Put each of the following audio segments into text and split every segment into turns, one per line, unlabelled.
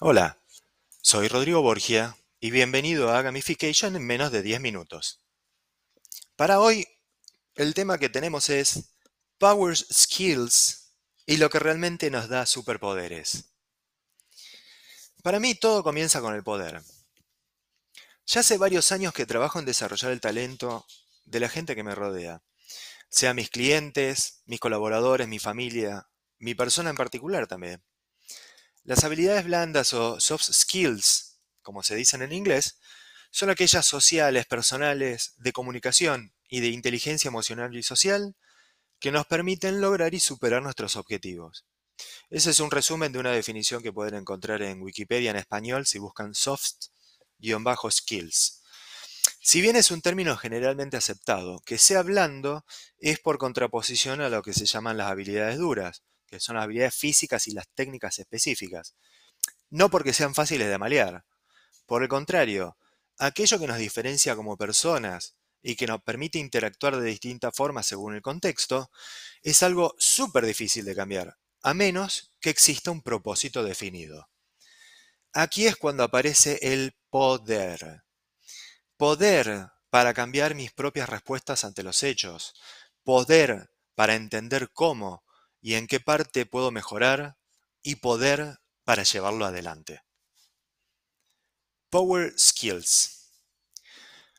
Hola, soy Rodrigo Borgia y bienvenido a Gamification en menos de 10 minutos. Para hoy, el tema que tenemos es Power Skills y lo que realmente nos da superpoderes. Para mí todo comienza con el poder. Ya hace varios años que trabajo en desarrollar el talento de la gente que me rodea, sea mis clientes, mis colaboradores, mi familia, mi persona en particular también. Las habilidades blandas o soft skills, como se dicen en inglés, son aquellas sociales, personales, de comunicación y de inteligencia emocional y social que nos permiten lograr y superar nuestros objetivos. Ese es un resumen de una definición que pueden encontrar en Wikipedia en español si buscan soft-skills. Si bien es un término generalmente aceptado, que sea blando es por contraposición a lo que se llaman las habilidades duras, que son las habilidades físicas y las técnicas específicas. No porque sean fáciles de malear. Por el contrario, aquello que nos diferencia como personas y que nos permite interactuar de distintas formas según el contexto, es algo súper difícil de cambiar, a menos que exista un propósito definido. Aquí es cuando aparece el poder. Poder para cambiar mis propias respuestas ante los hechos. Poder para entender cómo y en qué parte puedo mejorar y poder para llevarlo adelante. Power Skills.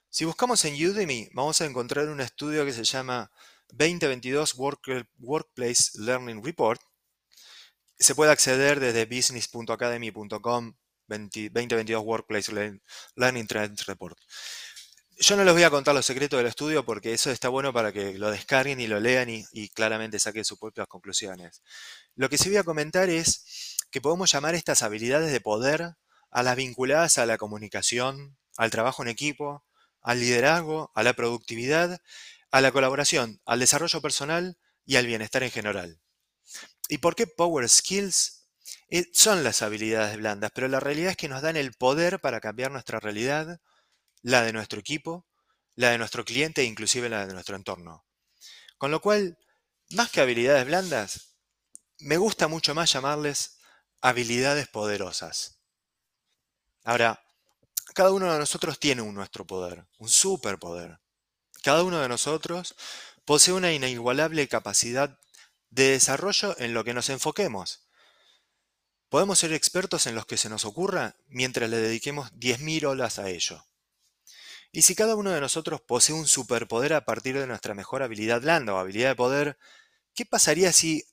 Si buscamos en Udemy, vamos a encontrar un estudio que se llama 2022 Workplace Learning Report. Se puede acceder desde business.academy.com 2022 Workplace Learning Trends Report. Yo no les voy a contar los secretos del estudio porque eso está bueno para que lo descarguen y lo lean y, claramente saquen sus propias conclusiones. Lo que sí voy a comentar es que podemos llamar estas habilidades de poder a las vinculadas a la comunicación, al trabajo en equipo, al liderazgo, a la productividad, a la colaboración, al desarrollo personal y al bienestar en general. ¿Y por qué Power Skills? Eh, son las habilidades blandas, pero la realidad es que nos dan el poder para cambiar nuestra realidad, la de nuestro equipo, la de nuestro cliente e inclusive la de nuestro entorno. Con lo cual, más que habilidades blandas, me gusta mucho más llamarles habilidades poderosas. Ahora, cada uno de nosotros tiene un nuestro poder, un superpoder. Cada uno de nosotros posee una inigualable capacidad de desarrollo en lo que nos enfoquemos. Podemos ser expertos en los que se nos ocurra mientras le dediquemos 10.000 horas a ello. Y si cada uno de nosotros posee un superpoder a partir de nuestra mejor habilidad blanda o habilidad de poder, ¿qué pasaría si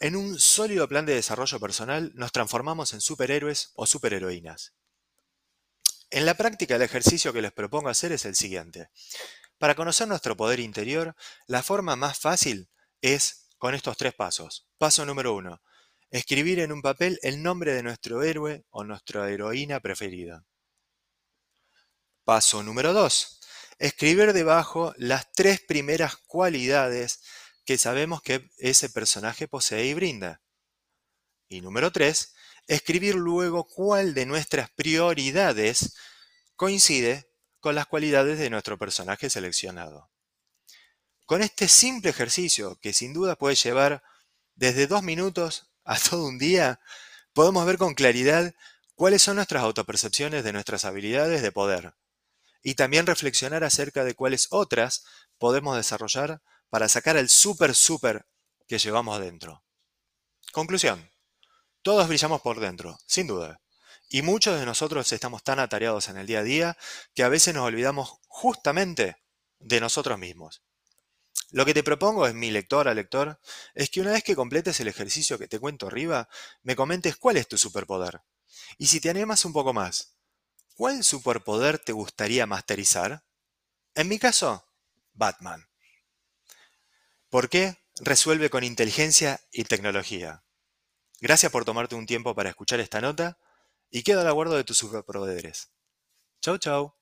en un sólido plan de desarrollo personal nos transformamos en superhéroes o superheroínas? En la práctica el ejercicio que les propongo hacer es el siguiente. Para conocer nuestro poder interior, la forma más fácil es con estos tres pasos. Paso número uno. Escribir en un papel el nombre de nuestro héroe o nuestra heroína preferida. Paso número 2. Escribir debajo las tres primeras cualidades que sabemos que ese personaje posee y brinda. Y número 3. Escribir luego cuál de nuestras prioridades coincide con las cualidades de nuestro personaje seleccionado. Con este simple ejercicio, que sin duda puede llevar desde dos minutos a todo un día, podemos ver con claridad cuáles son nuestras autopercepciones de nuestras habilidades de poder y también reflexionar acerca de cuáles otras podemos desarrollar para sacar el súper súper que llevamos dentro. Conclusión. Todos brillamos por dentro, sin duda. Y muchos de nosotros estamos tan atareados en el día a día que a veces nos olvidamos justamente de nosotros mismos. Lo que te propongo es mi lectora, lector, es que una vez que completes el ejercicio que te cuento arriba, me comentes cuál es tu superpoder. Y si te animas un poco más, ¿Cuál superpoder te gustaría masterizar? En mi caso, Batman. ¿Por qué? Resuelve con inteligencia y tecnología. Gracias por tomarte un tiempo para escuchar esta nota y quedo al aguardo de tus superpoderes. Chau chau.